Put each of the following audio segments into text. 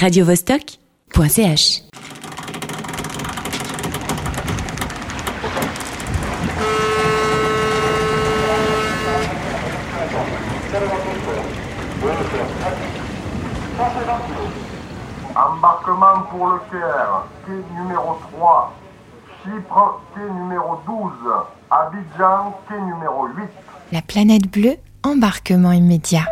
radiovostok.ch. Embarquement pour le Caire, quai numéro 3. Chypre, quai numéro 12. Abidjan, quai numéro 8. La planète bleue, embarquement immédiat.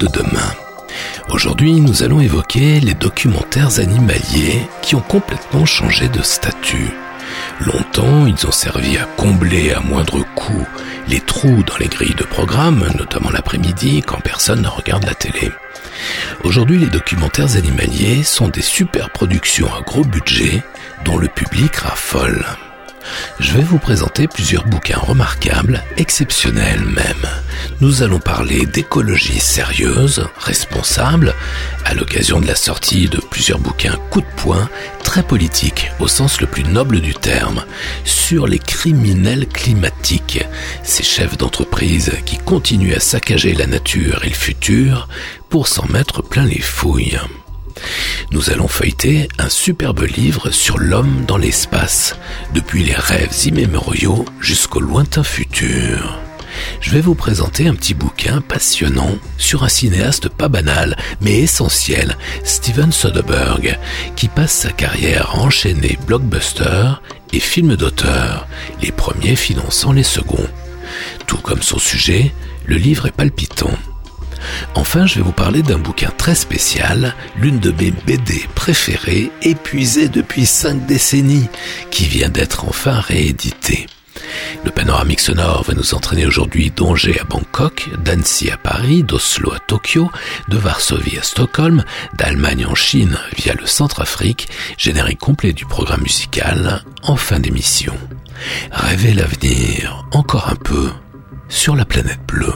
De demain. Aujourd'hui, nous allons évoquer les documentaires animaliers qui ont complètement changé de statut. Longtemps, ils ont servi à combler à moindre coût les trous dans les grilles de programme, notamment l'après-midi quand personne ne regarde la télé. Aujourd'hui, les documentaires animaliers sont des super productions à gros budget dont le public raffole. Je vais vous présenter plusieurs bouquins remarquables, exceptionnels même. Nous allons parler d'écologie sérieuse, responsable, à l'occasion de la sortie de plusieurs bouquins coup de poing, très politiques au sens le plus noble du terme, sur les criminels climatiques, ces chefs d'entreprise qui continuent à saccager la nature et le futur pour s'en mettre plein les fouilles. Nous allons feuilleter un superbe livre sur l'homme dans l'espace, depuis les rêves immémoriaux jusqu'au lointain futur. Je vais vous présenter un petit bouquin passionnant sur un cinéaste pas banal, mais essentiel, Steven Soderbergh, qui passe sa carrière à enchaîner blockbusters et films d'auteur, les premiers finançant les seconds. Tout comme son sujet, le livre est palpitant. Enfin, je vais vous parler d'un bouquin très spécial, l'une de mes BD préférées, épuisée depuis cinq décennies, qui vient d'être enfin rééditée. Le panoramique sonore va nous entraîner aujourd'hui d'Angers à Bangkok, d'Annecy à Paris, d'Oslo à Tokyo, de Varsovie à Stockholm, d'Allemagne en Chine via le Centrafrique, générique complet du programme musical en fin d'émission. Rêvez l'avenir encore un peu sur la planète bleue.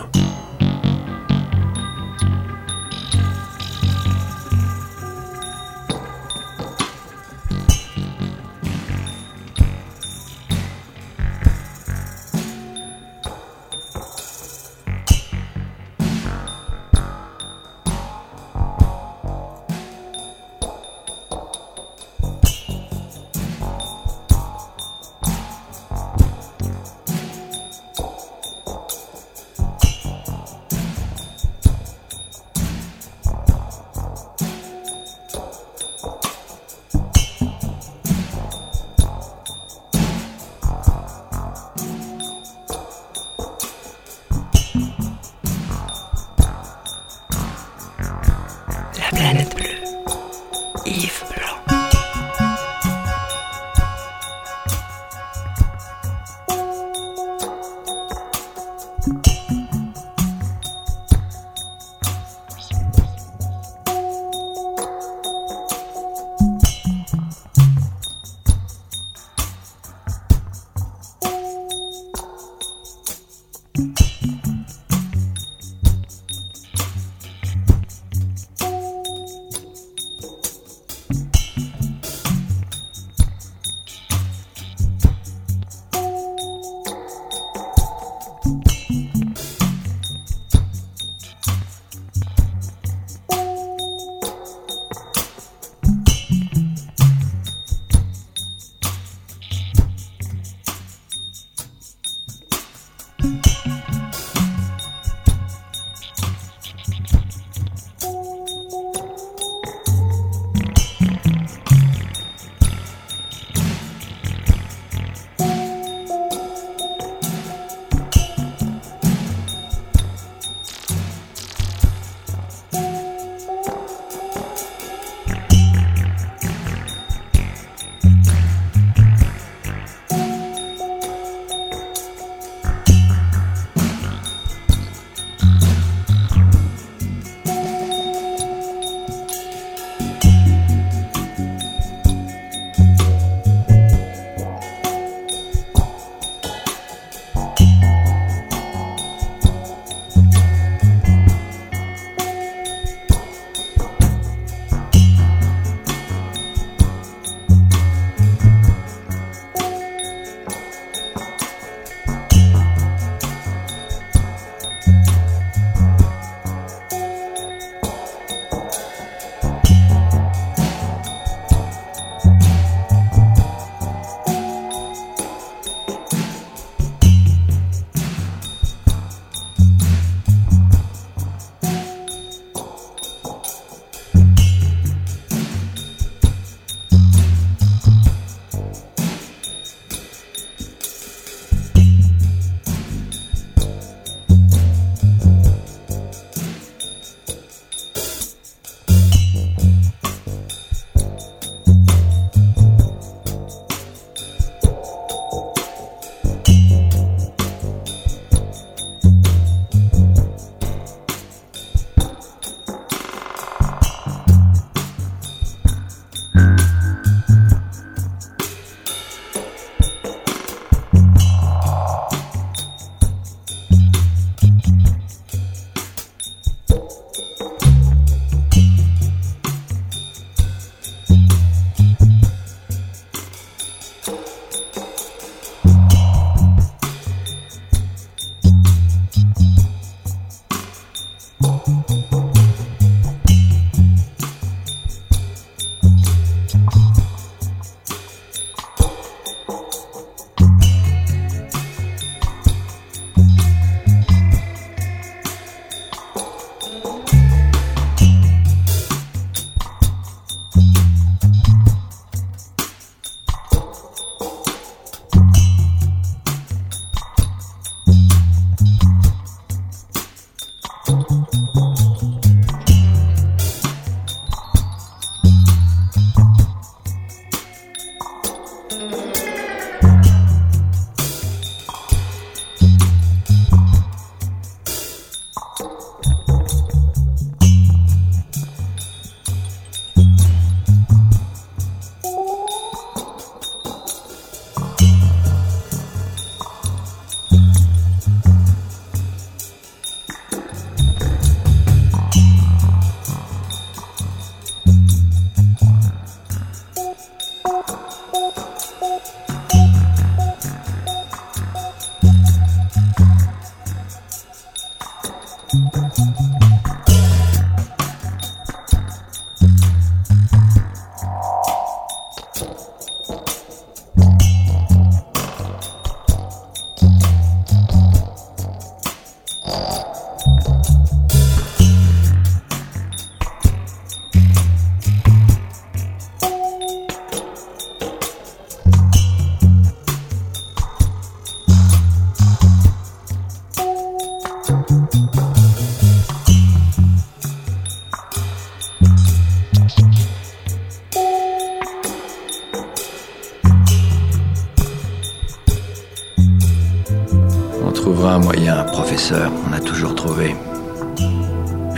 On a toujours trouvé.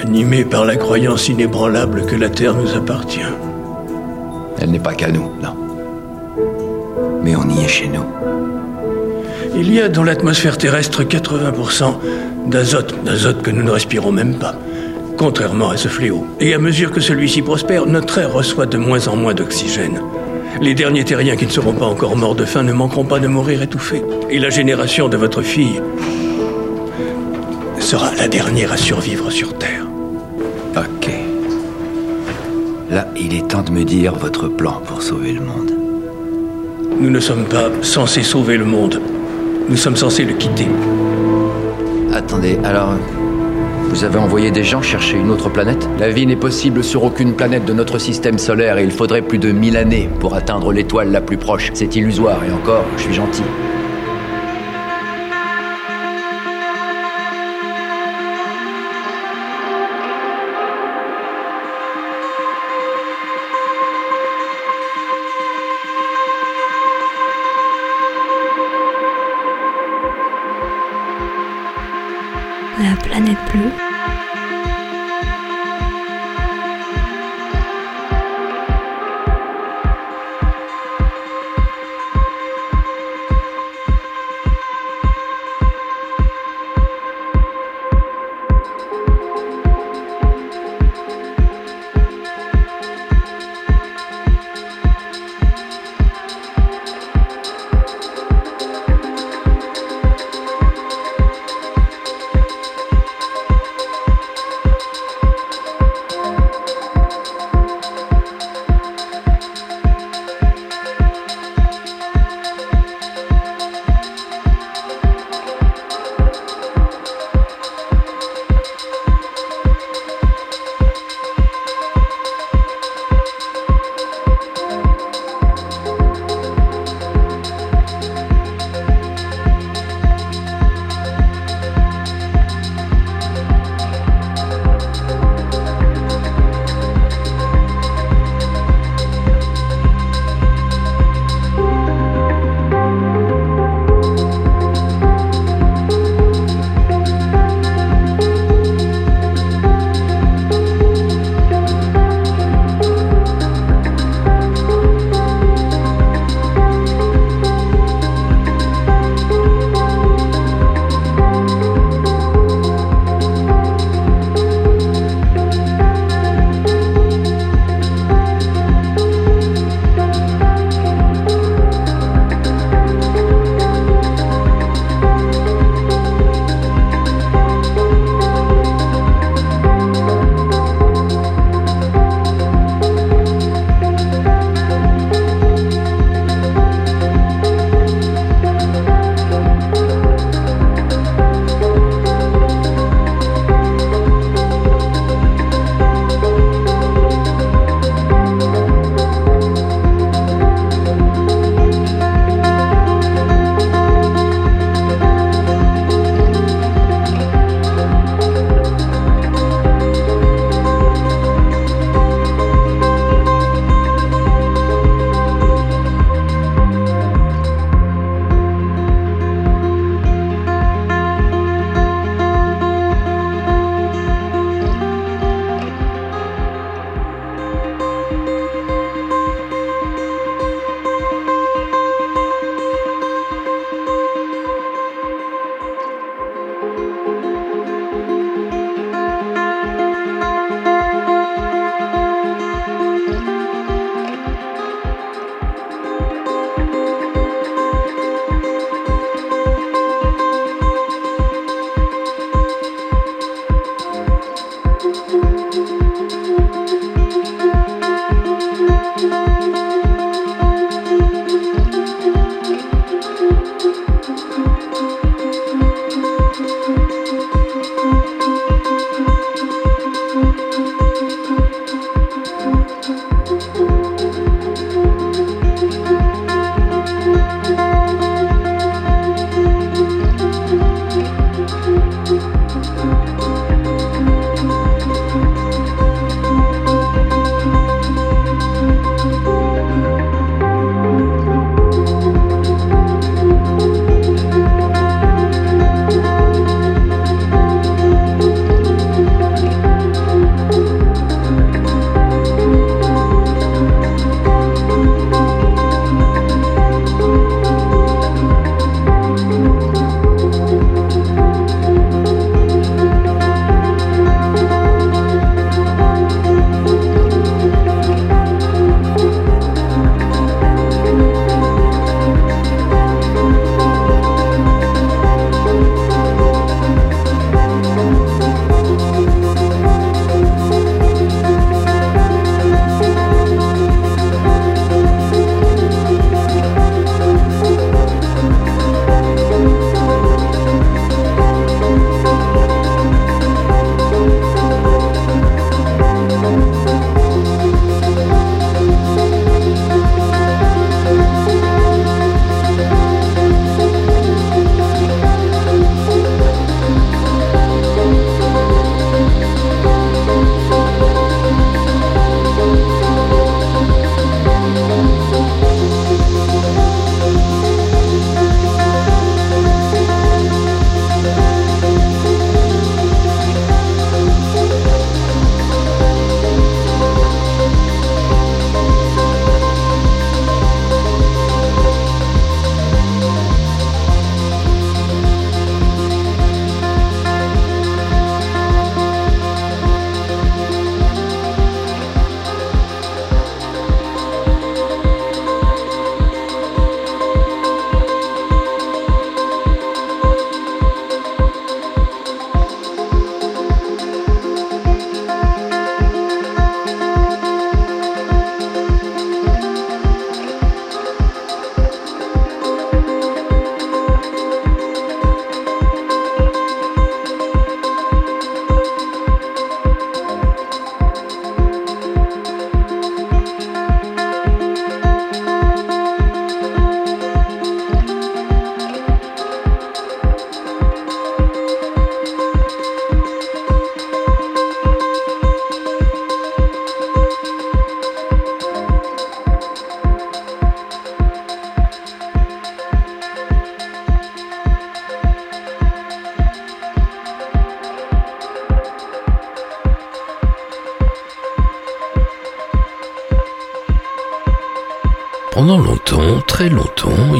Animé par la croyance inébranlable que la Terre nous appartient. Elle n'est pas qu'à nous, non. Mais on y est chez nous. Il y a dans l'atmosphère terrestre 80% d'azote, d'azote que nous ne respirons même pas, contrairement à ce fléau. Et à mesure que celui-ci prospère, notre air reçoit de moins en moins d'oxygène. Les derniers terriens qui ne seront pas encore morts de faim ne manqueront pas de mourir étouffés. Et la génération de votre fille sera la dernière à survivre sur Terre. Ok. Là, il est temps de me dire votre plan pour sauver le monde. Nous ne sommes pas censés sauver le monde. Nous sommes censés le quitter. attendez, alors... Vous avez envoyé des gens chercher une autre planète? La vie n'est possible sur aucune planète de notre système solaire et il faudrait plus de 1000 années pour atteindre l'étoile la plus proche. C'est illusoire et encore, je suis gentil.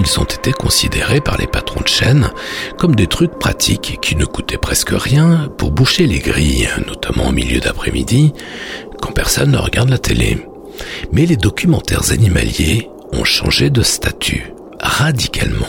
Ils ont été considérés par les patrons de chaîne comme des trucs pratiques qui ne coûtaient presque rien pour boucher les grilles, notamment au milieu d'après-midi, quand personne ne regarde la télé. Mais les documentaires animaliers ont changé de statut, radicalement.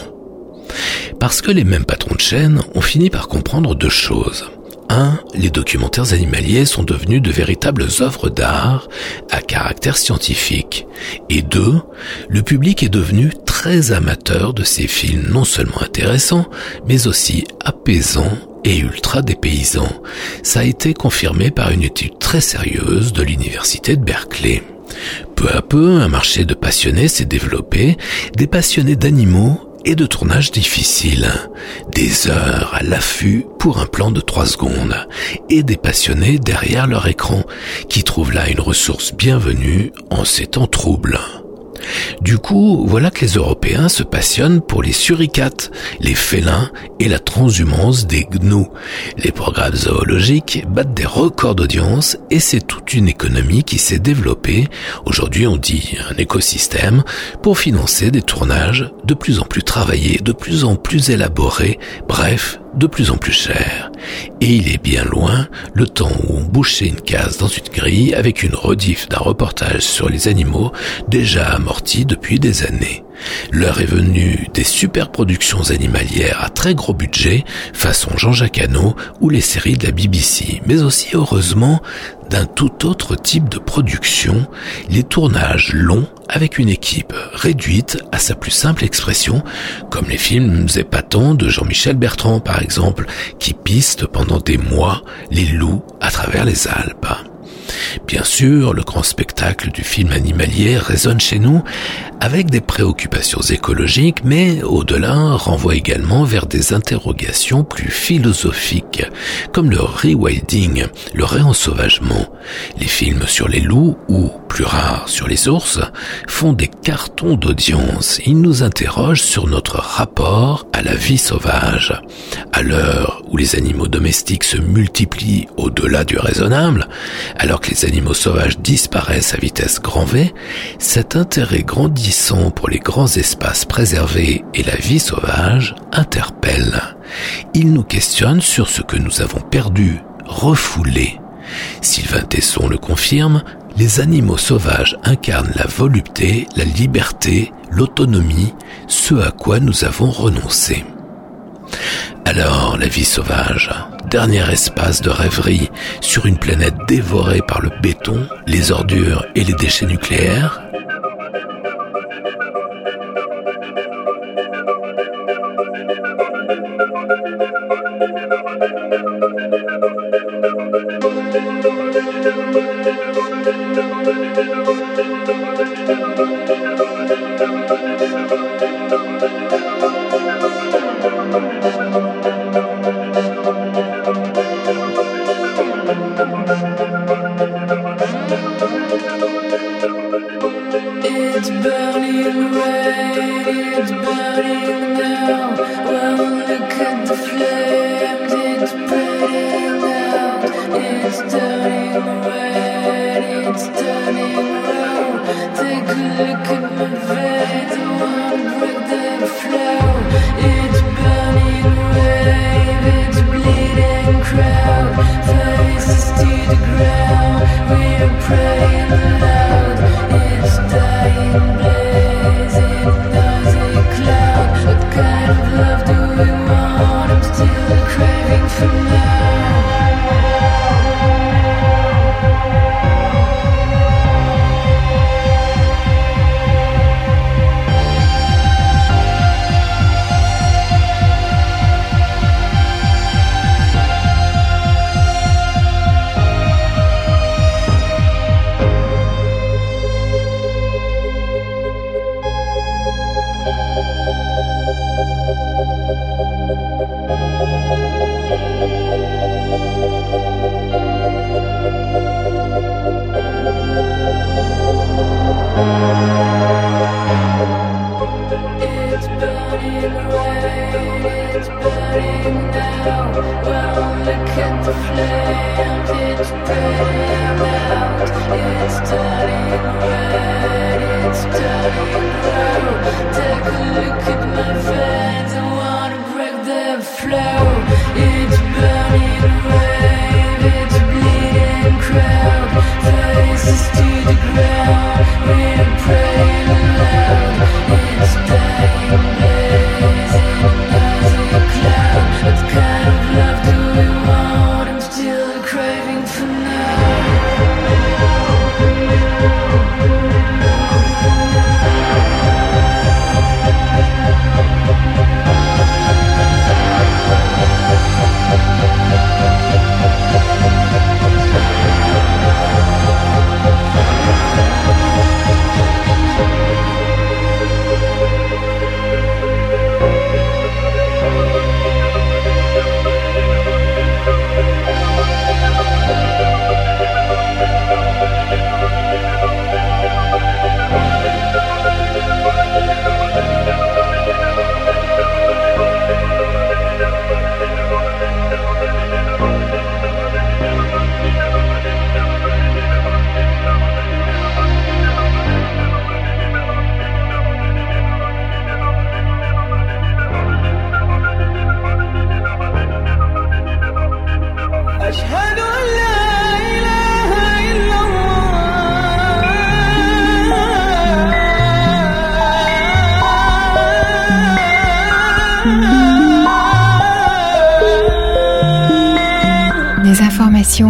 Parce que les mêmes patrons de chaîne ont fini par comprendre deux choses. 1. Les documentaires animaliers sont devenus de véritables œuvres d'art à caractère scientifique. Et 2. Le public est devenu très amateur de ces films non seulement intéressants, mais aussi apaisants et ultra dépaysants. Ça a été confirmé par une étude très sérieuse de l'université de Berkeley. Peu à peu, un marché de passionnés s'est développé, des passionnés d'animaux et de tournage difficile. Des heures à l'affût pour un plan de trois secondes et des passionnés derrière leur écran qui trouvent là une ressource bienvenue en ces temps troubles. Du coup, voilà que les Européens se passionnent pour les suricates, les félins et la transhumance des gnous. Les programmes zoologiques battent des records d'audience et c'est toute une économie qui s'est développée, aujourd'hui on dit un écosystème, pour financer des tournages de plus en plus travaillés, de plus en plus élaborés, bref, de plus en plus cher. Et il est bien loin le temps où on bouchait une case dans une grille avec une rediff d'un reportage sur les animaux déjà amorti depuis des années. L'heure est venue des super productions animalières à très gros budget, façon Jean-Jacques Hano ou les séries de la BBC, mais aussi heureusement d'un tout autre type de production, les tournages longs avec une équipe réduite à sa plus simple expression, comme les films épatants de Jean-Michel Bertrand par exemple, qui pistent pendant des mois les loups à travers les Alpes. Bien sûr, le grand spectacle du film animalier résonne chez nous avec des préoccupations écologiques, mais au-delà renvoie également vers des interrogations plus philosophiques, comme le rewilding, le réensauvagement. Les films sur les loups, ou plus rares sur les ours, font des cartons d'audience. Ils nous interrogent sur notre rapport à la vie sauvage. À l'heure où les animaux domestiques se multiplient au-delà du raisonnable, alors que les animaux sauvages disparaissent à vitesse grand V, cet intérêt grandissant pour les grands espaces préservés et la vie sauvage interpelle. Il nous questionne sur ce que nous avons perdu, refoulé. Sylvain Tesson le confirme, les animaux sauvages incarnent la volupté, la liberté, l'autonomie, ce à quoi nous avons renoncé. Alors, la vie sauvage, dernier espace de rêverie sur une planète dévorée par le béton, les ordures et les déchets nucléaires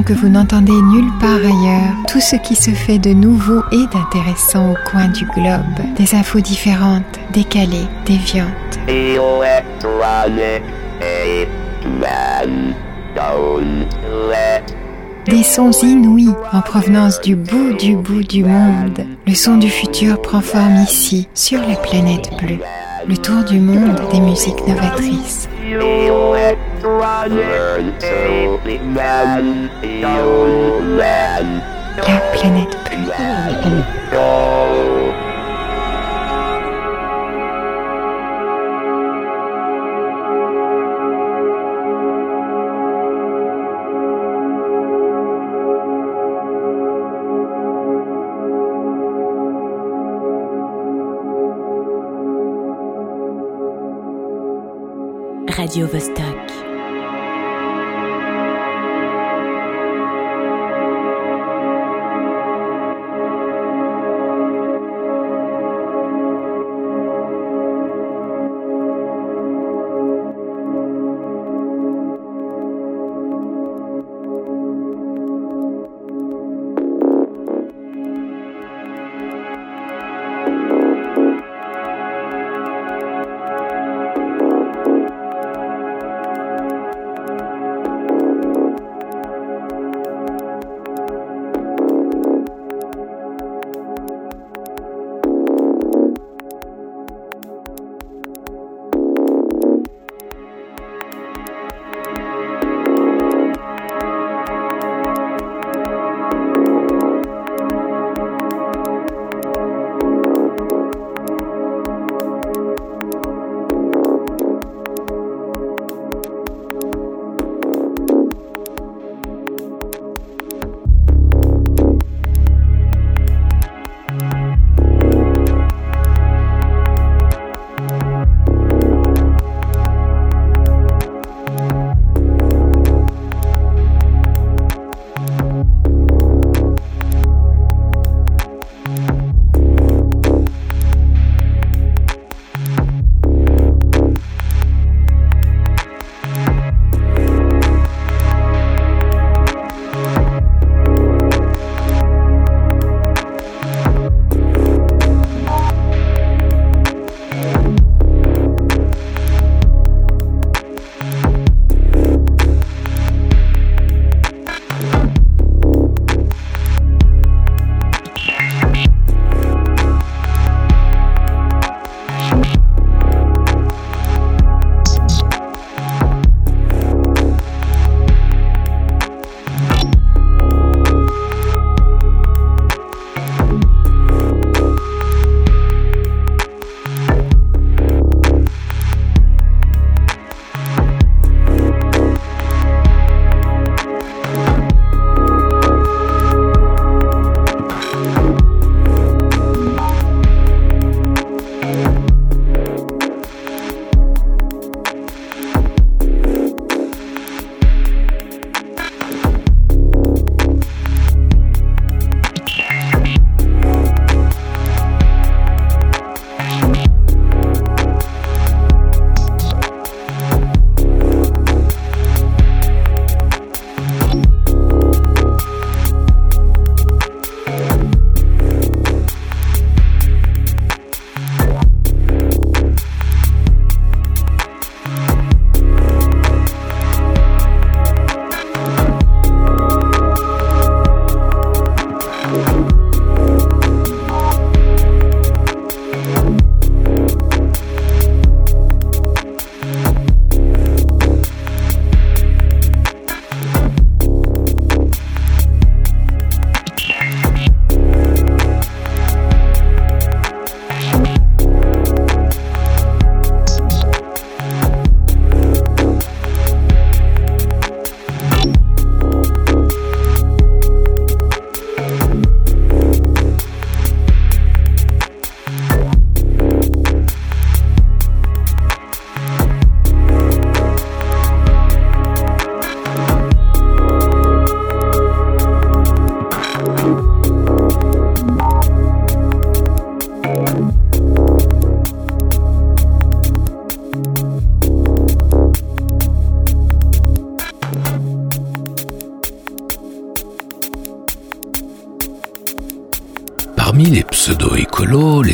que vous n'entendez nulle part ailleurs, tout ce qui se fait de nouveau et d'intéressant au coin du globe, des infos différentes, décalées, déviantes. Des sons inouïs en provenance du bout du bout du monde. Le son du futur prend forme ici, sur la planète bleue. Le tour du monde des musiques novatrices. La planète bleue. Radio Vostok.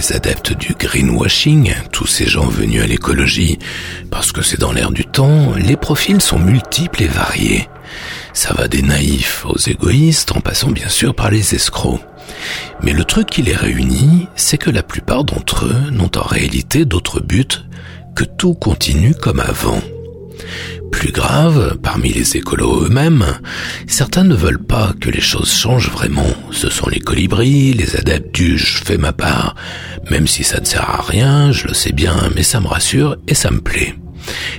Les adeptes du greenwashing, tous ces gens venus à l'écologie parce que c'est dans l'air du temps, les profils sont multiples et variés. Ça va des naïfs aux égoïstes en passant bien sûr par les escrocs. Mais le truc qui les réunit, c'est que la plupart d'entre eux n'ont en réalité d'autre but que tout continue comme avant. Plus grave, parmi les écolos eux-mêmes, certains ne veulent pas que les choses changent vraiment. Ce sont les colibris, les adeptes du je fais ma part, même si ça ne sert à rien, je le sais bien, mais ça me rassure et ça me plaît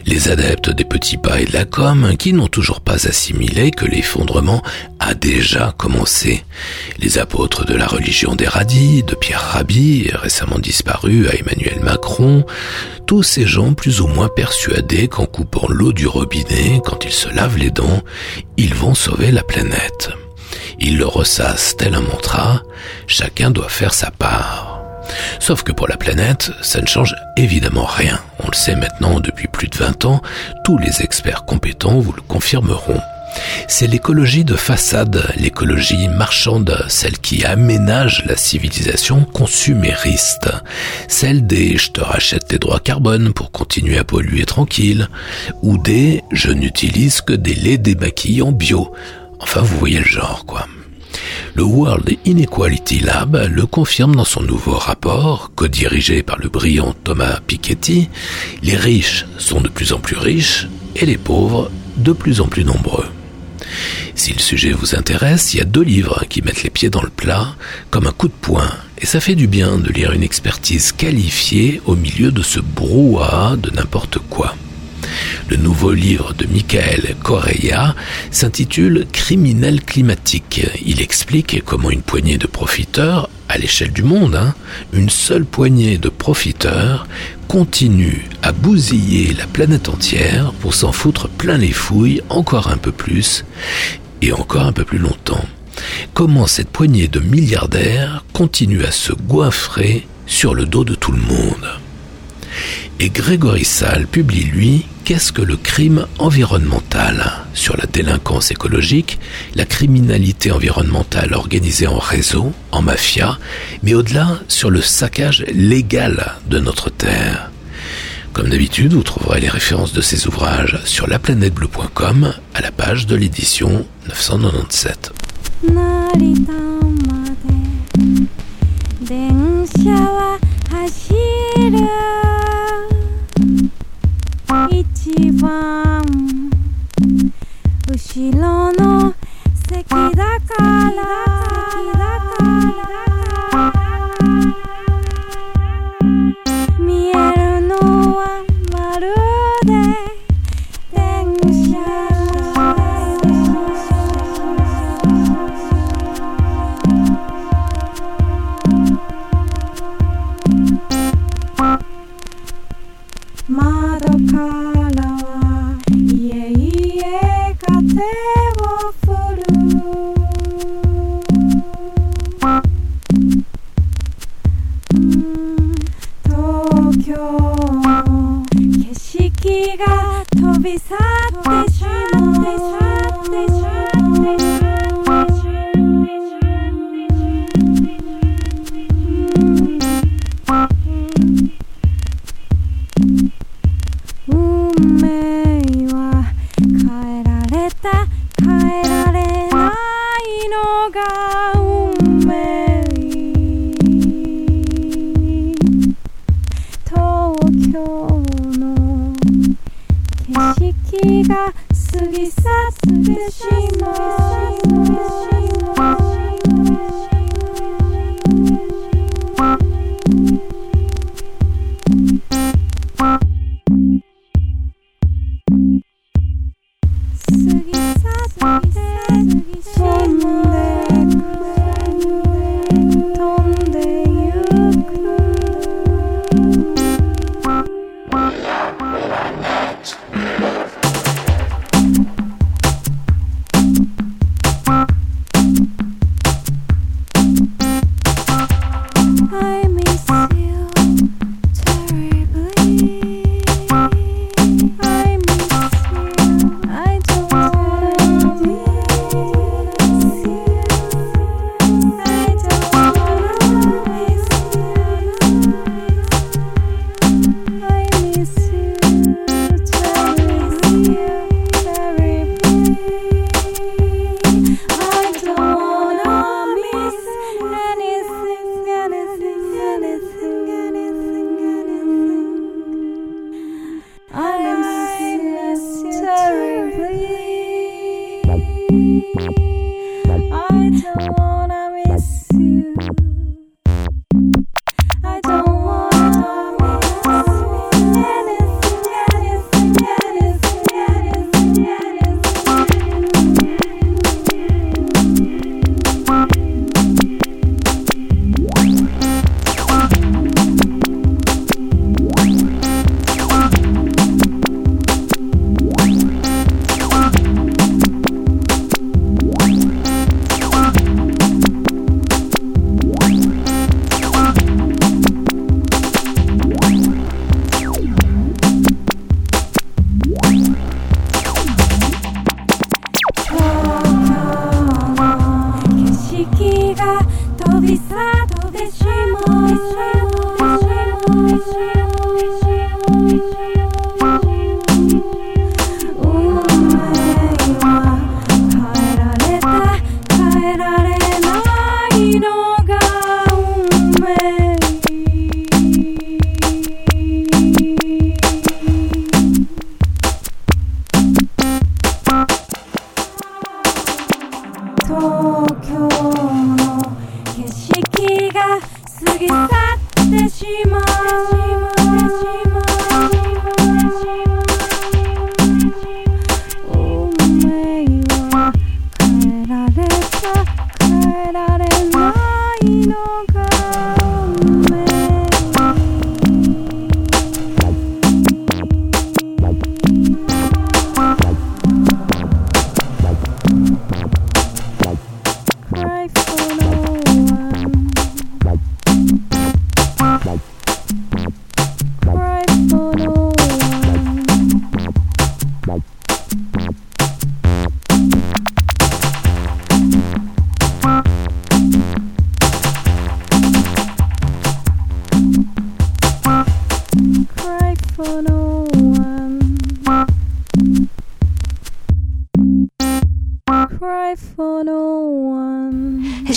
les adeptes des petits pas et de la com qui n'ont toujours pas assimilé que l'effondrement a déjà commencé. Les apôtres de la religion des radis, de Pierre Rabhi, récemment disparu à Emmanuel Macron, tous ces gens plus ou moins persuadés qu'en coupant l'eau du robinet, quand ils se lavent les dents, ils vont sauver la planète. Ils le ressassent tel un mantra, chacun doit faire sa part. Sauf que pour la planète, ça ne change évidemment rien. On le sait maintenant depuis plus de 20 ans, tous les experts compétents vous le confirmeront. C'est l'écologie de façade, l'écologie marchande, celle qui aménage la civilisation consumériste, celle des je te rachète tes droits carbone pour continuer à polluer tranquille, ou des je n'utilise que des laits démaquillants bio. Enfin, vous voyez le genre, quoi. Le World Inequality Lab le confirme dans son nouveau rapport, co-dirigé par le brillant Thomas Piketty, les riches sont de plus en plus riches et les pauvres de plus en plus nombreux. Si le sujet vous intéresse, il y a deux livres qui mettent les pieds dans le plat comme un coup de poing, et ça fait du bien de lire une expertise qualifiée au milieu de ce brouhaha de n'importe quoi. Le nouveau livre de Michael Correa s'intitule Criminel climatique. Il explique comment une poignée de profiteurs, à l'échelle du monde, hein, une seule poignée de profiteurs, continue à bousiller la planète entière pour s'en foutre plein les fouilles encore un peu plus et encore un peu plus longtemps. Comment cette poignée de milliardaires continue à se goinfrer sur le dos de tout le monde? Et Grégory Salle publie, lui, Qu'est-ce que le crime environnemental? Sur la délinquance écologique, la criminalité environnementale organisée en réseau, en mafia, mais au-delà sur le saccage légal de notre Terre. Comme d'habitude, vous trouverez les références de ces ouvrages sur bleue.com à la page de l'édition 997. 走る。一番後ろの席だから。景色が飛び去ってしまってしまう。が過ぎ去ってしまう。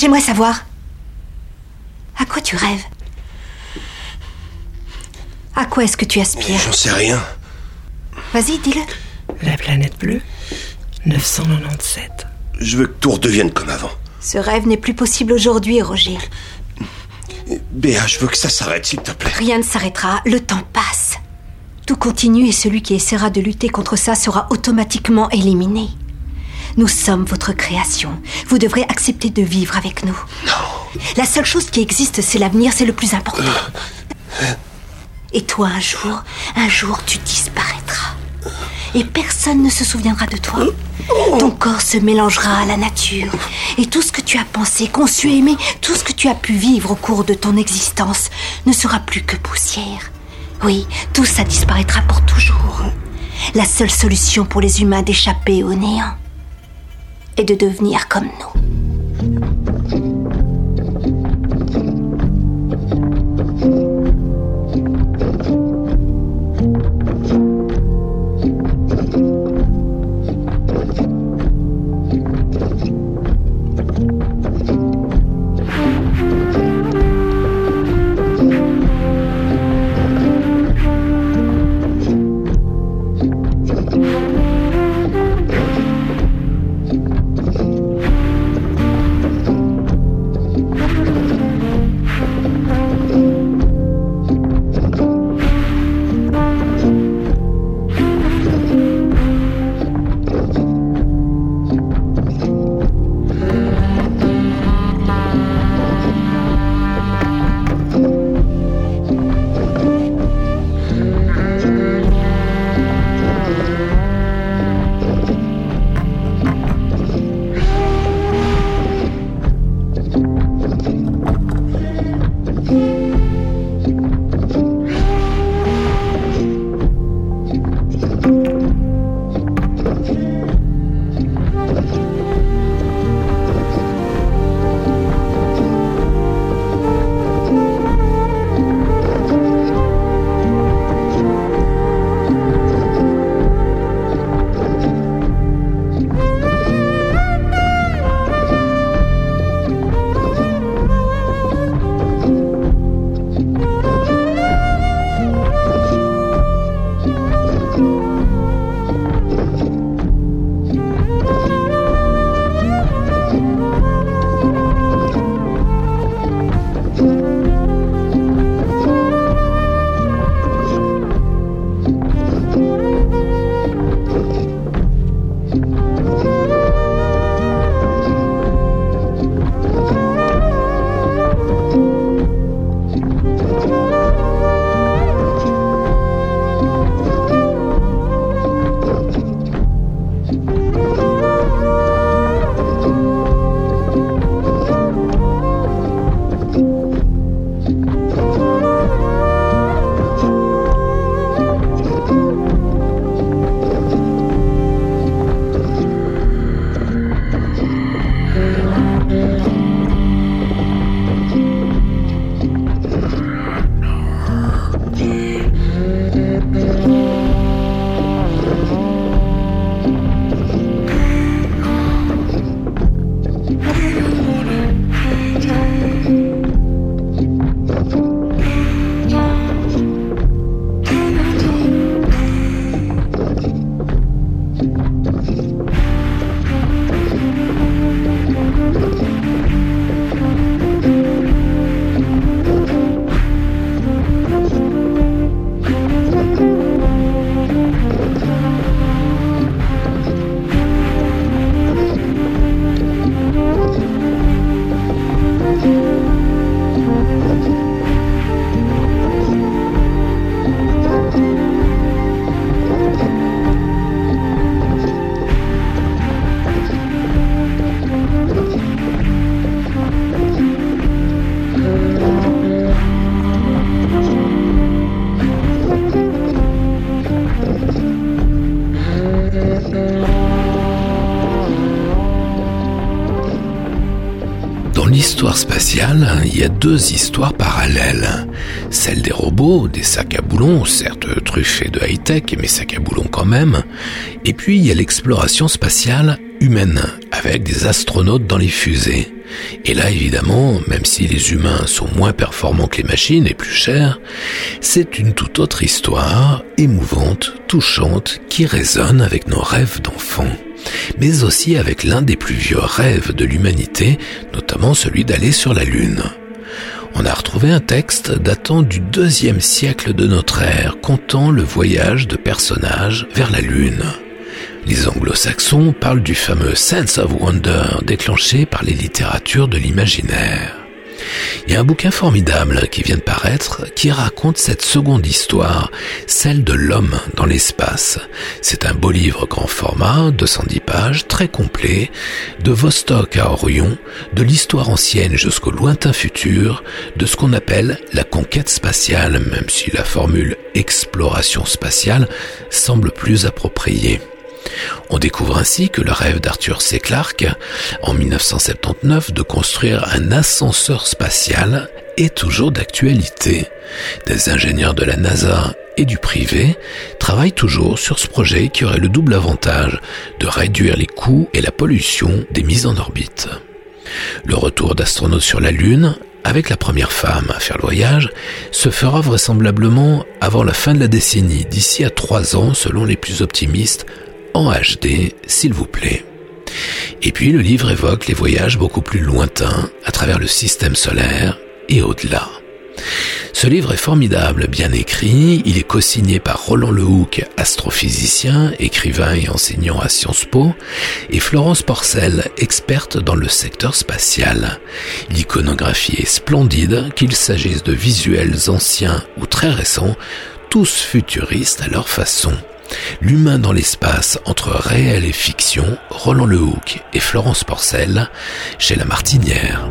J'aimerais savoir. À quoi tu rêves? À quoi est-ce que tu aspires? J'en sais rien. Vas-y, dis-le. La planète bleue 997. Je veux que tout redevienne comme avant. Ce rêve n'est plus possible aujourd'hui, Roger. Béa, je veux que ça s'arrête, s'il te plaît. Rien ne s'arrêtera, le temps passe. Tout continue et celui qui essaiera de lutter contre ça sera automatiquement éliminé. Nous sommes votre création. Vous devrez accepter de vivre avec nous. Non. La seule chose qui existe, c'est l'avenir, c'est le plus important. Et toi, un jour, un jour, tu disparaîtras. Et personne ne se souviendra de toi. Ton corps se mélangera à la nature. Et tout ce que tu as pensé, conçu, aimé, tout ce que tu as pu vivre au cours de ton existence ne sera plus que poussière. Oui, tout ça disparaîtra pour toujours. La seule solution pour les humains d'échapper au néant est de devenir comme nous. L'histoire spatiale, il y a deux histoires parallèles. Celle des robots, des sacs à boulons, certes truffés de high-tech, mais sacs à boulons quand même. Et puis il y a l'exploration spatiale humaine, avec des astronautes dans les fusées. Et là, évidemment, même si les humains sont moins performants que les machines et plus chers, c'est une toute autre histoire, émouvante, touchante, qui résonne avec nos rêves d'enfants mais aussi avec l'un des plus vieux rêves de l'humanité, notamment celui d'aller sur la Lune. On a retrouvé un texte datant du deuxième siècle de notre ère, comptant le voyage de personnages vers la Lune. Les anglo-saxons parlent du fameux sense of wonder déclenché par les littératures de l'imaginaire. Il y a un bouquin formidable qui vient de paraître qui raconte cette seconde histoire, celle de l'homme dans l'espace. C'est un beau livre grand format, 210 pages, très complet, de Vostok à Orion, de l'histoire ancienne jusqu'au lointain futur, de ce qu'on appelle la conquête spatiale, même si la formule exploration spatiale semble plus appropriée. On découvre ainsi que le rêve d'Arthur C. Clarke, en 1979, de construire un ascenseur spatial est toujours d'actualité. Des ingénieurs de la NASA et du privé travaillent toujours sur ce projet qui aurait le double avantage de réduire les coûts et la pollution des mises en orbite. Le retour d'astronautes sur la Lune, avec la première femme à faire le voyage, se fera vraisemblablement avant la fin de la décennie, d'ici à trois ans selon les plus optimistes, en HD, s'il vous plaît. Et puis le livre évoque les voyages beaucoup plus lointains à travers le système solaire et au-delà. Ce livre est formidable, bien écrit, il est co-signé par Roland Lehoucq, astrophysicien, écrivain et enseignant à Sciences Po, et Florence Porcel, experte dans le secteur spatial. L'iconographie est splendide, qu'il s'agisse de visuels anciens ou très récents, tous futuristes à leur façon. L'humain dans l'espace entre réel et fiction, Roland Lehoucq et Florence Porcel, chez La Martinière.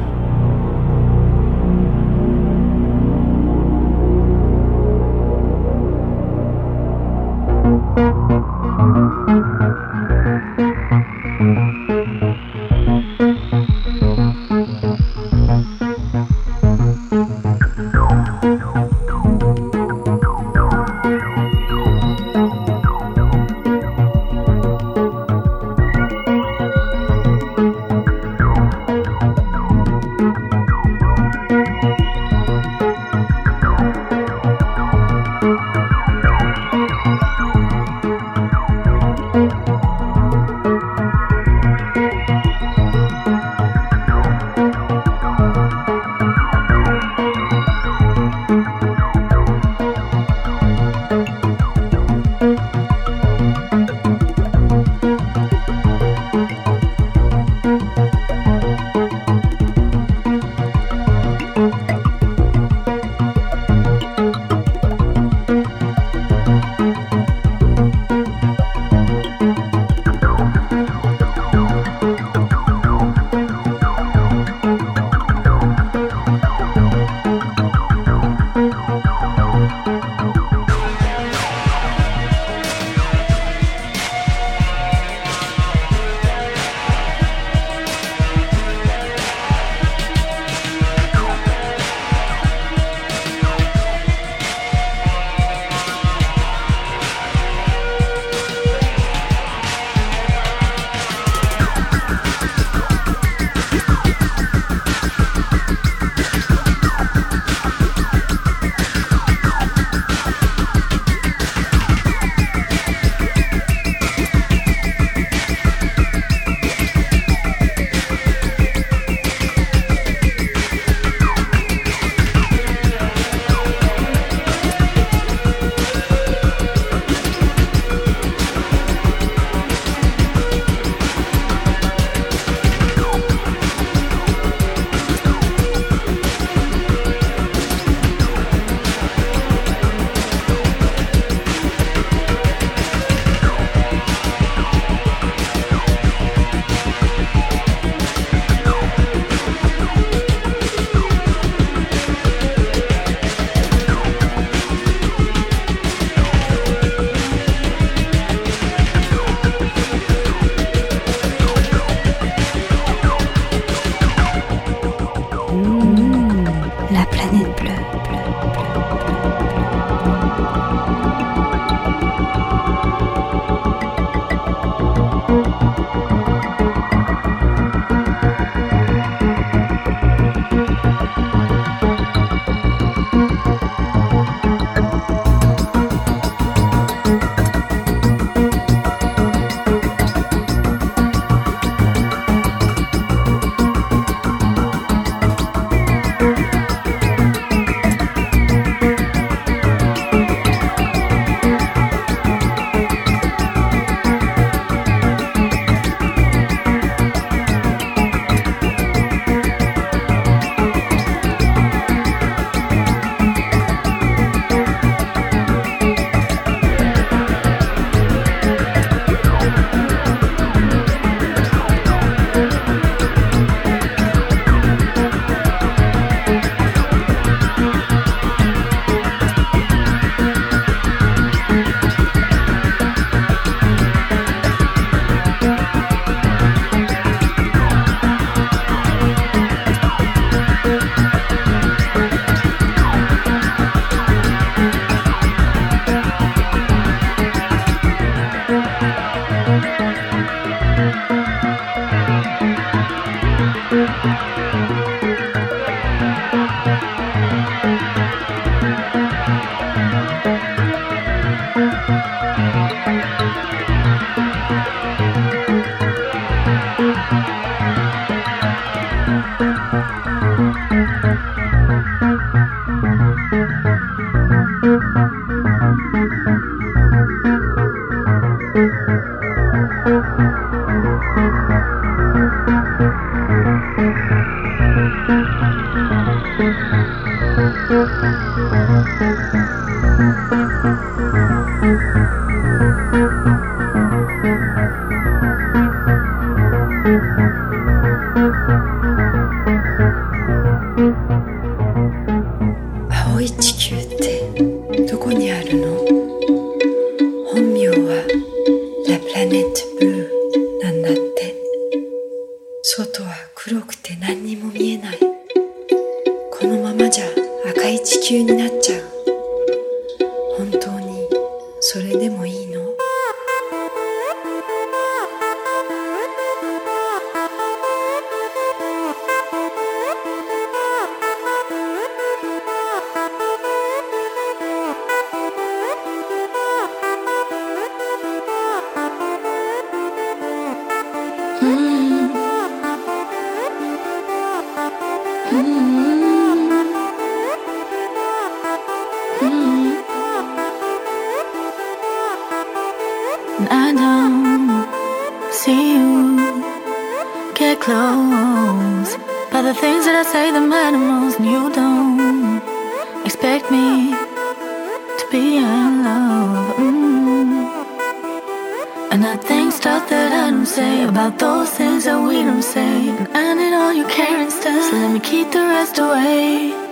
That we don't say, and need all you care instead, So let me keep the rest away.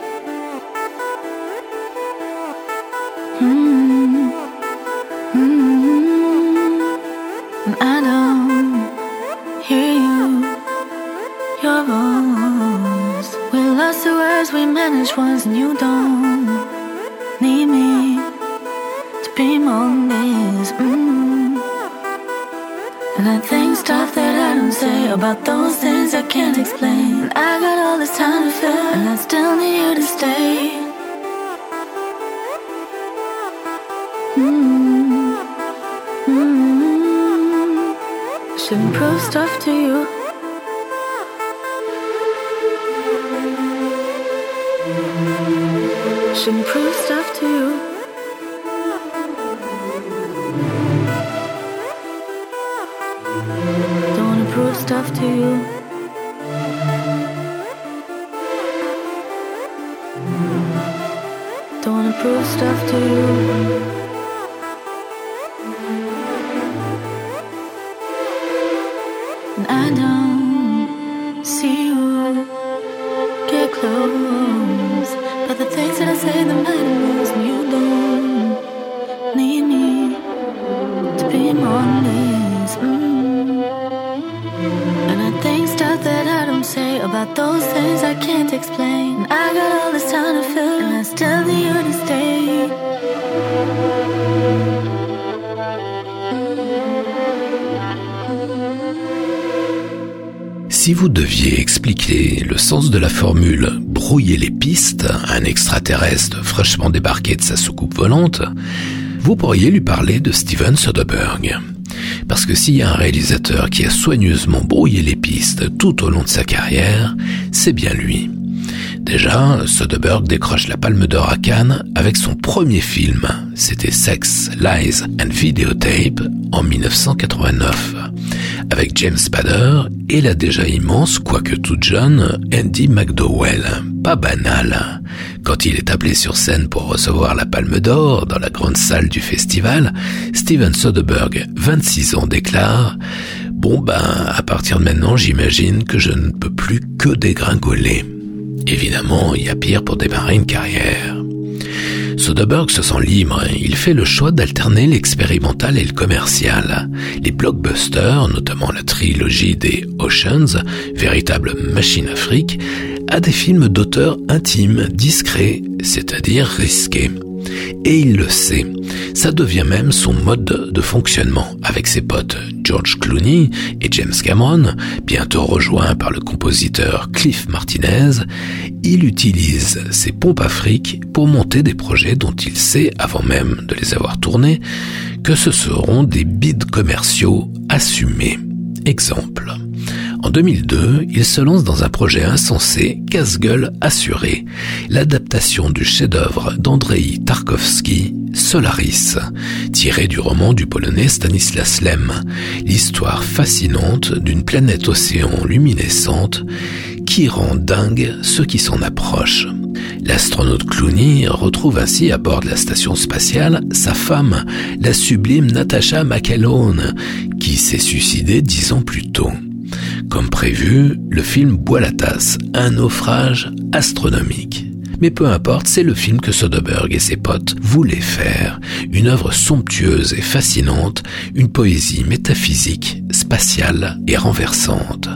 De la formule brouiller les pistes un extraterrestre fraîchement débarqué de sa soucoupe volante, vous pourriez lui parler de Steven Soderbergh. Parce que s'il y a un réalisateur qui a soigneusement brouillé les pistes tout au long de sa carrière, c'est bien lui. Déjà, Soderbergh décroche la Palme d'Or à Cannes avec son premier film. C'était Sex, Lies and Videotape en 1989. Avec James Spader et la déjà immense, quoique toute jeune, Andy McDowell. Pas banal. Quand il est appelé sur scène pour recevoir la Palme d'Or dans la grande salle du festival, Steven Soderbergh, 26 ans, déclare Bon ben, à partir de maintenant, j'imagine que je ne peux plus que dégringoler. Évidemment, il y a pire pour démarrer une carrière. Soderbergh se sent libre, il fait le choix d'alterner l'expérimental et le commercial. Les blockbusters, notamment la trilogie des Oceans, véritable machine afrique, à des films d'auteur intimes, discrets, c'est-à-dire risqués. Et il le sait. Ça devient même son mode de fonctionnement avec ses potes George Clooney et James Cameron, bientôt rejoints par le compositeur Cliff Martinez. Il utilise ses pompes à pour monter des projets dont il sait, avant même de les avoir tournés, que ce seront des bids commerciaux assumés. Exemple. En 2002, il se lance dans un projet insensé, casse-gueule assuré, l'adaptation du chef-d'œuvre d'Andrei Tarkovsky, Solaris, tiré du roman du polonais Stanislas Lem, l'histoire fascinante d'une planète océan luminescente qui rend dingue ceux qui s'en approchent. L'astronaute Clooney retrouve ainsi à bord de la station spatiale sa femme, la sublime Natasha McElhone, qui s'est suicidée dix ans plus tôt. Comme prévu, le film boit la tasse, un naufrage astronomique. Mais peu importe, c'est le film que Soderbergh et ses potes voulaient faire. Une œuvre somptueuse et fascinante, une poésie métaphysique, spatiale et renversante.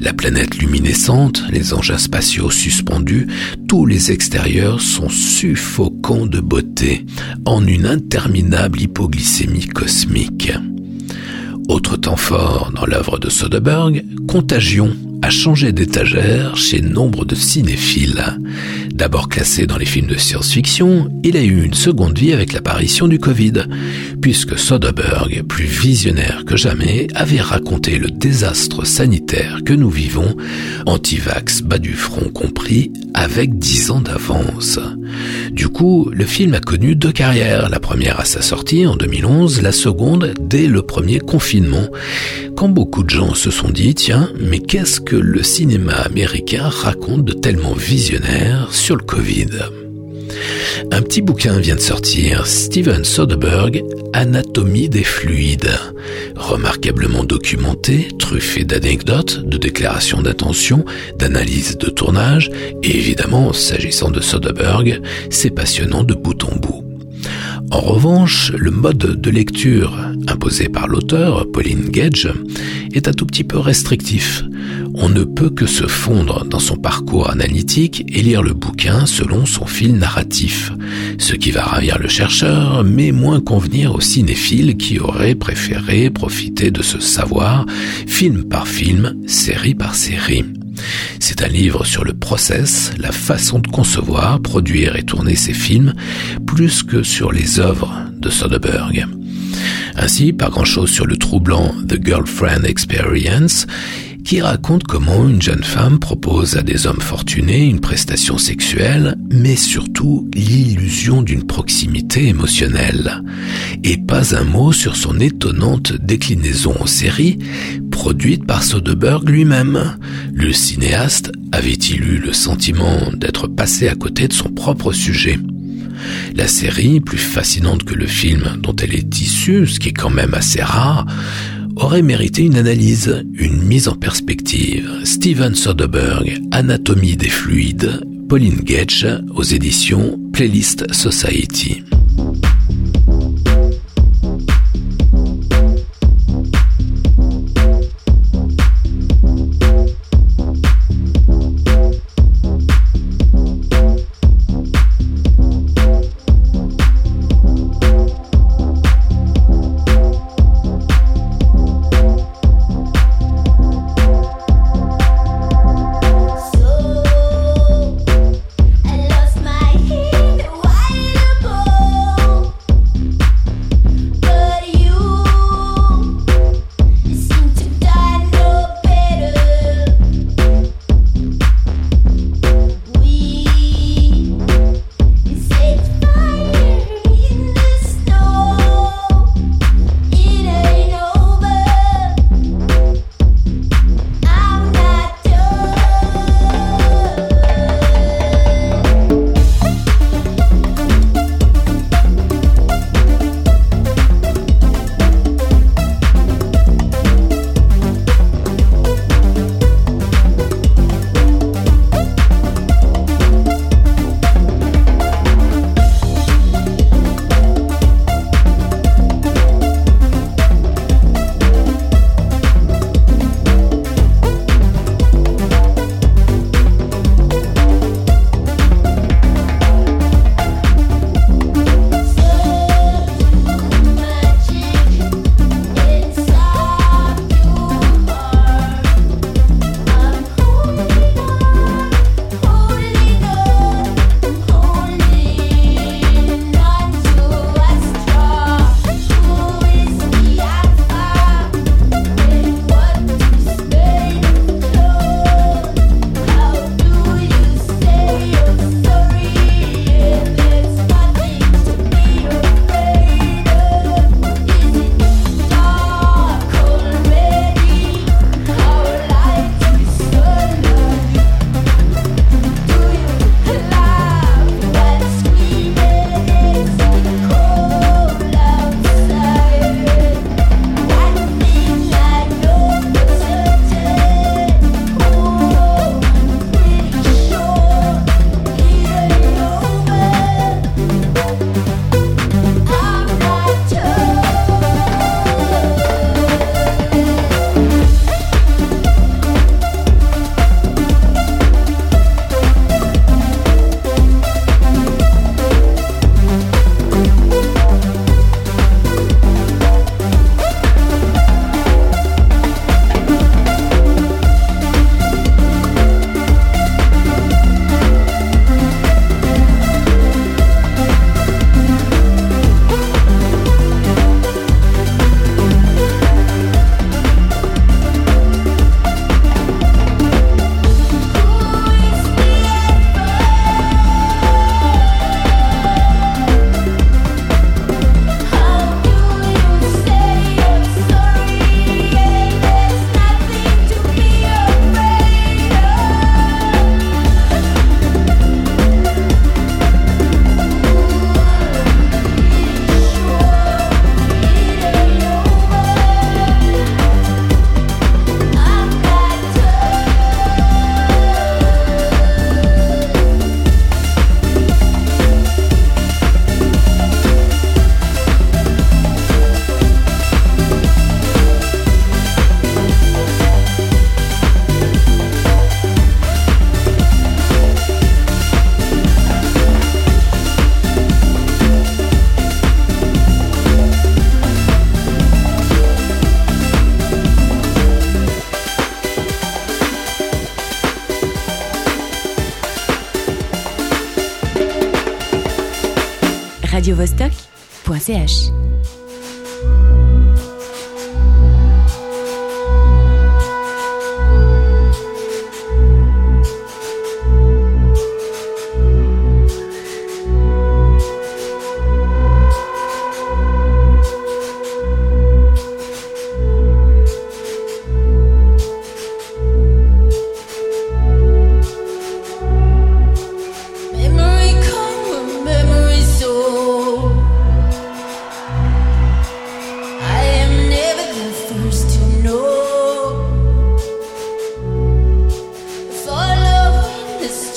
La planète luminescente, les engins spatiaux suspendus, tous les extérieurs sont suffocants de beauté, en une interminable hypoglycémie cosmique. Autre temps fort dans l'œuvre de Soderbergh, Contagion a changé d'étagère chez nombre de cinéphiles. D'abord classé dans les films de science-fiction, il a eu une seconde vie avec l'apparition du Covid, puisque Soderbergh, plus visionnaire que jamais, avait raconté le désastre sanitaire que nous vivons, anti-vax bas du front compris, avec dix ans d'avance. Du coup, le film a connu deux carrières, la première à sa sortie en 2011, la seconde dès le premier confinement, quand beaucoup de gens se sont dit, tiens, mais qu'est-ce que le cinéma américain raconte de tellement visionnaire sur le Covid un petit bouquin vient de sortir, Steven Soderbergh, Anatomie des fluides. Remarquablement documenté, truffé d'anecdotes, de déclarations d'intention, d'analyses de tournage, et évidemment, s'agissant de Soderbergh, c'est passionnant de bout en bout. En revanche, le mode de lecture imposé par l'auteur, Pauline Gage, est un tout petit peu restrictif. On ne peut que se fondre dans son parcours analytique et lire le bouquin selon son fil narratif, ce qui va ravir le chercheur, mais moins convenir au cinéphile qui aurait préféré profiter de ce savoir, film par film, série par série. C'est un livre sur le process, la façon de concevoir, produire et tourner ses films, plus que sur les œuvres de Soderbergh. Ainsi, pas grand-chose sur le troublant The Girlfriend Experience, qui raconte comment une jeune femme propose à des hommes fortunés une prestation sexuelle, mais surtout l'illusion d'une proximité émotionnelle. Et pas un mot sur son étonnante déclinaison en série, produite par Soderbergh lui-même. Le cinéaste avait-il eu le sentiment d'être passé à côté de son propre sujet? La série, plus fascinante que le film dont elle est issue, ce qui est quand même assez rare, aurait mérité une analyse, une mise en perspective. Steven Soderbergh, Anatomie des fluides, Pauline Gage, aux éditions Playlist Society.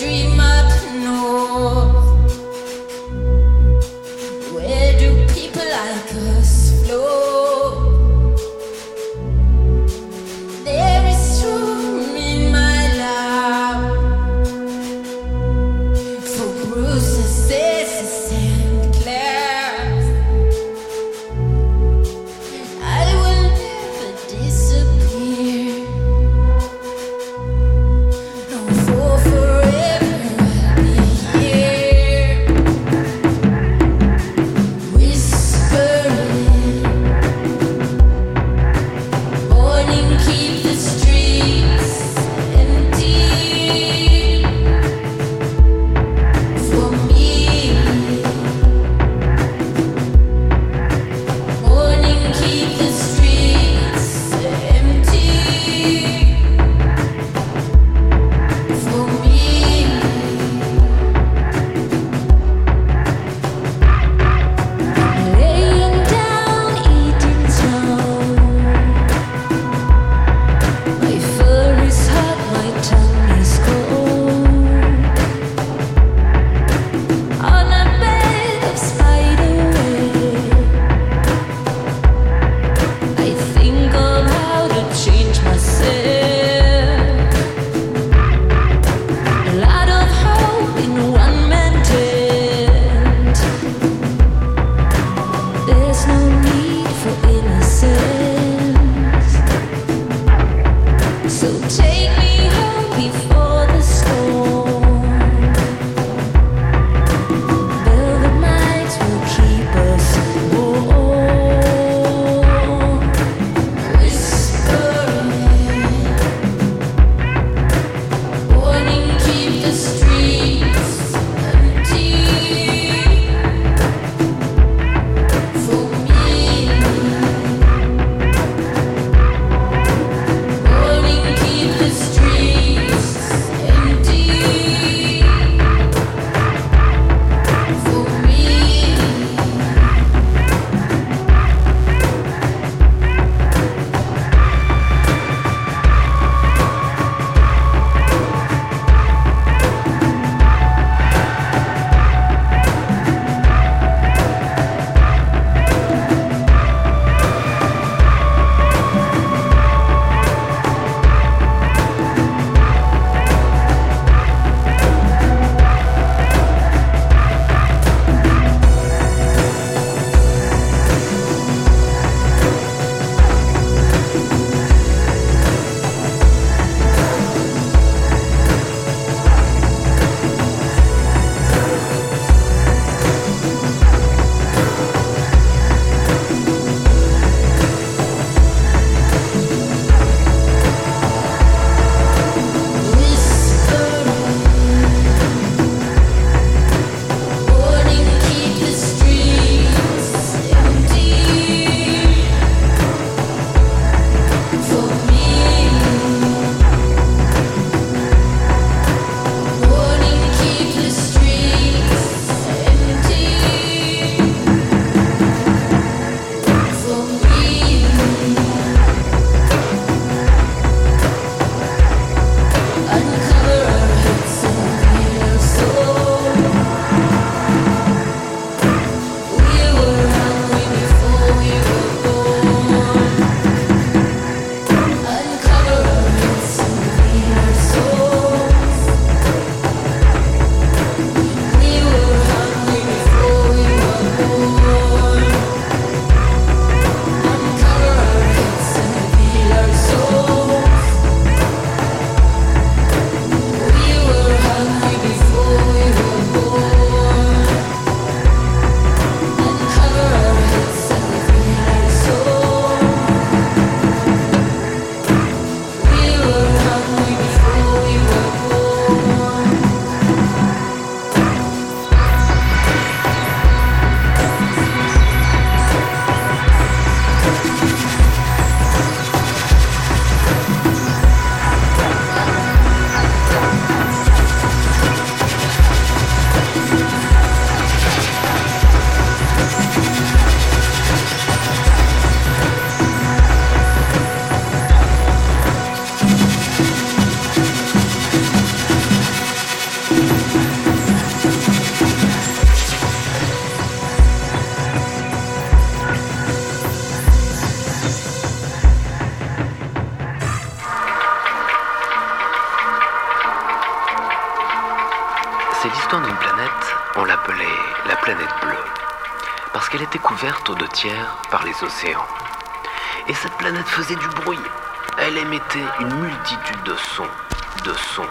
dream du bruit. Elle émettait une multitude de sons, de sons,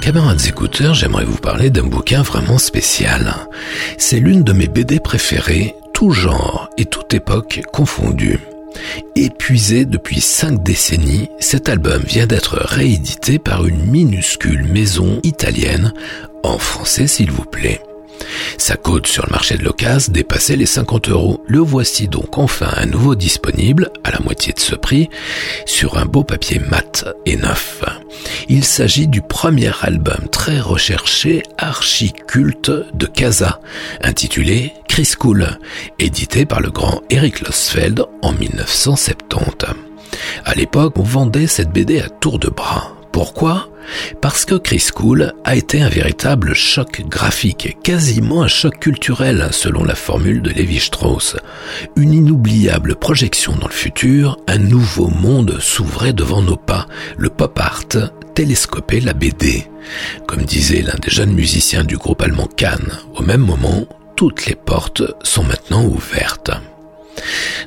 Camarades écouteurs, j'aimerais vous parler d'un bouquin vraiment spécial. C'est l'une de mes BD préférées, tout genre et toute époque confondue. Épuisé depuis cinq décennies, cet album vient d'être réédité par une minuscule maison italienne, en français s'il vous plaît. Sa cote sur le marché de l'occasion dépassait les 50 euros. Le voici donc enfin à nouveau disponible, à la moitié de ce prix, sur un beau papier mat et neuf. Il s'agit du premier album très recherché, archi-culte de Casa, intitulé Chris Cool, édité par le grand Eric Losfeld en 1970. À l'époque, on vendait cette BD à tour de bras. Pourquoi? Parce que Chris Cool a été un véritable choc graphique, quasiment un choc culturel selon la formule de Lévi-Strauss. Une inoubliable projection dans le futur, un nouveau monde s'ouvrait devant nos pas, le pop art télescopait la BD. Comme disait l'un des jeunes musiciens du groupe allemand Cannes, au même moment, toutes les portes sont maintenant ouvertes.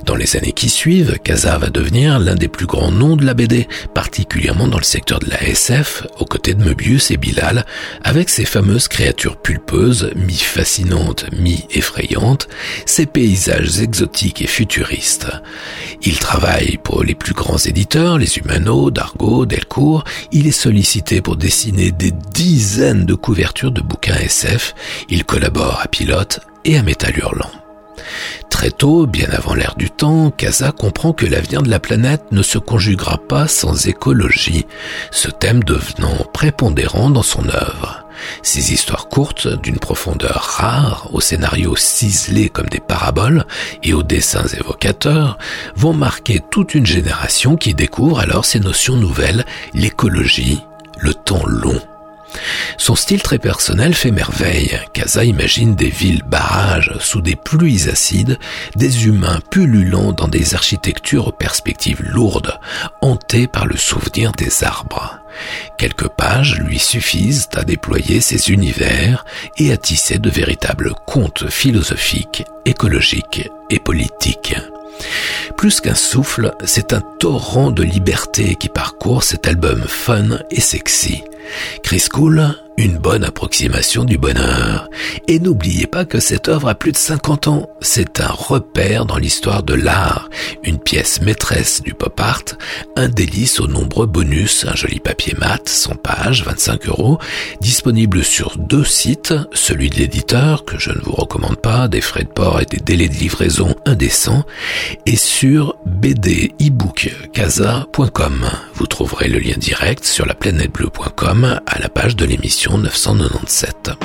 Dans les années qui suivent, Casa va devenir l'un des plus grands noms de la BD, particulièrement dans le secteur de la SF, aux côtés de Möbius et Bilal, avec ses fameuses créatures pulpeuses, mi-fascinantes, mi-effrayantes, ses paysages exotiques et futuristes. Il travaille pour les plus grands éditeurs, les Humano, Dargaud, Delcourt. Il est sollicité pour dessiner des dizaines de couvertures de bouquins SF. Il collabore à Pilote et à Métal Hurlant. Très tôt, bien avant l'ère du temps, Casa comprend que l'avenir de la planète ne se conjuguera pas sans écologie, ce thème devenant prépondérant dans son œuvre. Ces histoires courtes, d'une profondeur rare, aux scénarios ciselés comme des paraboles et aux dessins évocateurs, vont marquer toute une génération qui découvre alors ces notions nouvelles, l'écologie, le temps long. Son style très personnel fait merveille. Casa imagine des villes barrages sous des pluies acides, des humains pullulants dans des architectures aux perspectives lourdes, hantés par le souvenir des arbres. Quelques pages lui suffisent à déployer ces univers et à tisser de véritables contes philosophiques, écologiques et politiques. Plus qu'un souffle, c'est un torrent de liberté qui parcourt cet album fun et sexy. Chris Cool, une bonne approximation du bonheur. Et n'oubliez pas que cette œuvre a plus de 50 ans. C'est un repère dans l'histoire de l'art, une pièce maîtresse du pop art, un délice aux nombreux bonus, un joli papier mat, 100 pages, 25 euros, disponible sur deux sites, celui de l'éditeur, que je ne vous recommande pas, des frais de port et des délais de livraison indécents, et sur bdebookcasa.com. Vous trouverez le lien direct sur la planète-bleue.com à la page de l'émission 997.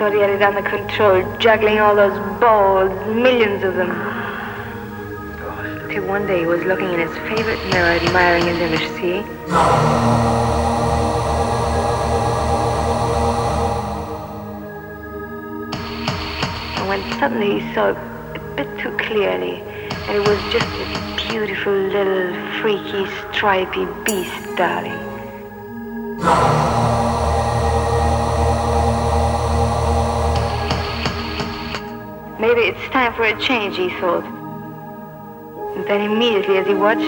Thought he had it under control, juggling all those balls, millions of them. Till one day he was looking in his favorite mirror, admiring his image, see? And when suddenly he saw it a bit too clearly, and it was just a beautiful little freaky stripy beast, darling. Time for a change, he thought. And then immediately as he watched,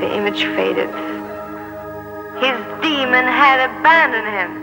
the image faded. His demon had abandoned him.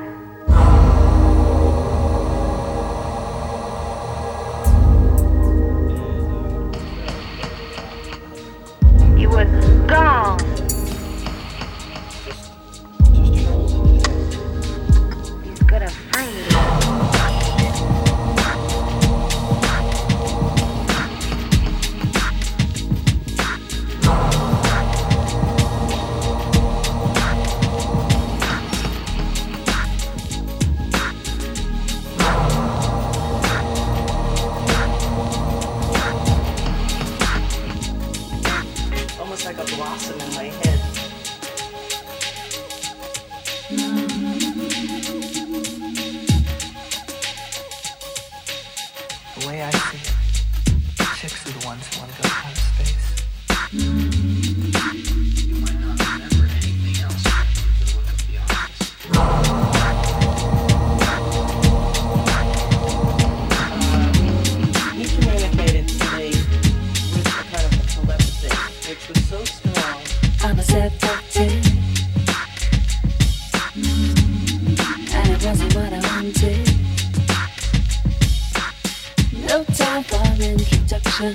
Cette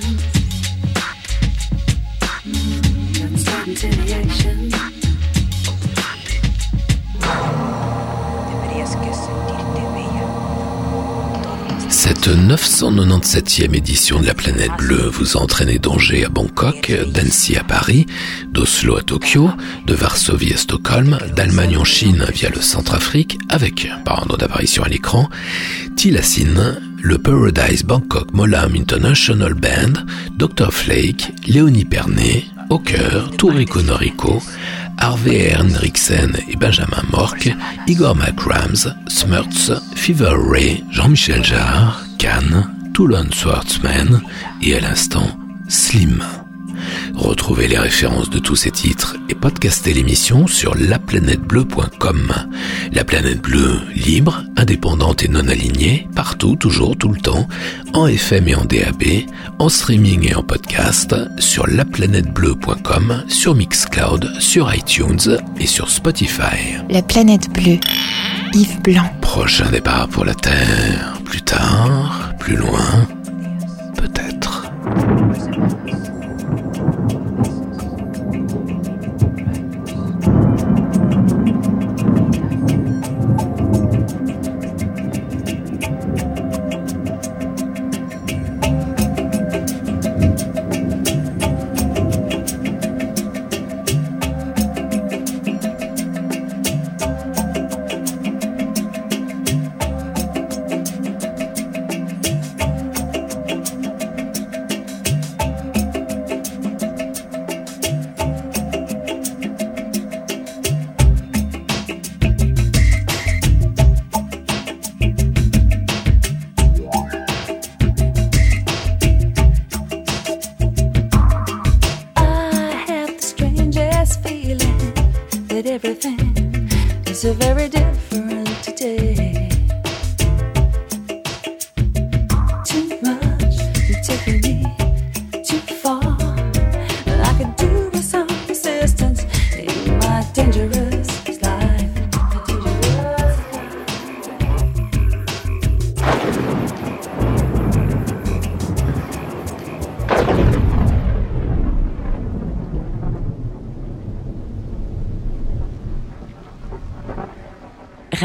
997e édition de la planète bleue vous a entraîné d'Angers à Bangkok, d'Annecy à Paris, d'Oslo à Tokyo, de Varsovie à Stockholm, d'Allemagne en Chine via le Centrafrique, avec, par ordre d'apparition à l'écran, Tilassine, le Paradise Bangkok Molam International Band, Dr. Flake, Léonie Pernet, Hawker, Tourico Norico, Harvey Henriksen et Benjamin Mork, Igor McRams, Smurts, Fever Ray, Jean-Michel Jarre, Cannes, Toulon Schwartzman et à l'instant Slim. Retrouvez les références de tous ces titres et podcastez l'émission sur laplanètebleu.com. La planète bleue, libre, indépendante et non alignée, partout, toujours, tout le temps, en FM et en DAB, en streaming et en podcast, sur laplanètebleu.com, sur Mixcloud, sur iTunes et sur Spotify. La planète bleue. Yves Blanc. Prochain départ pour la Terre, plus tard, plus loin, peut-être.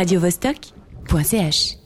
radiovostok.ch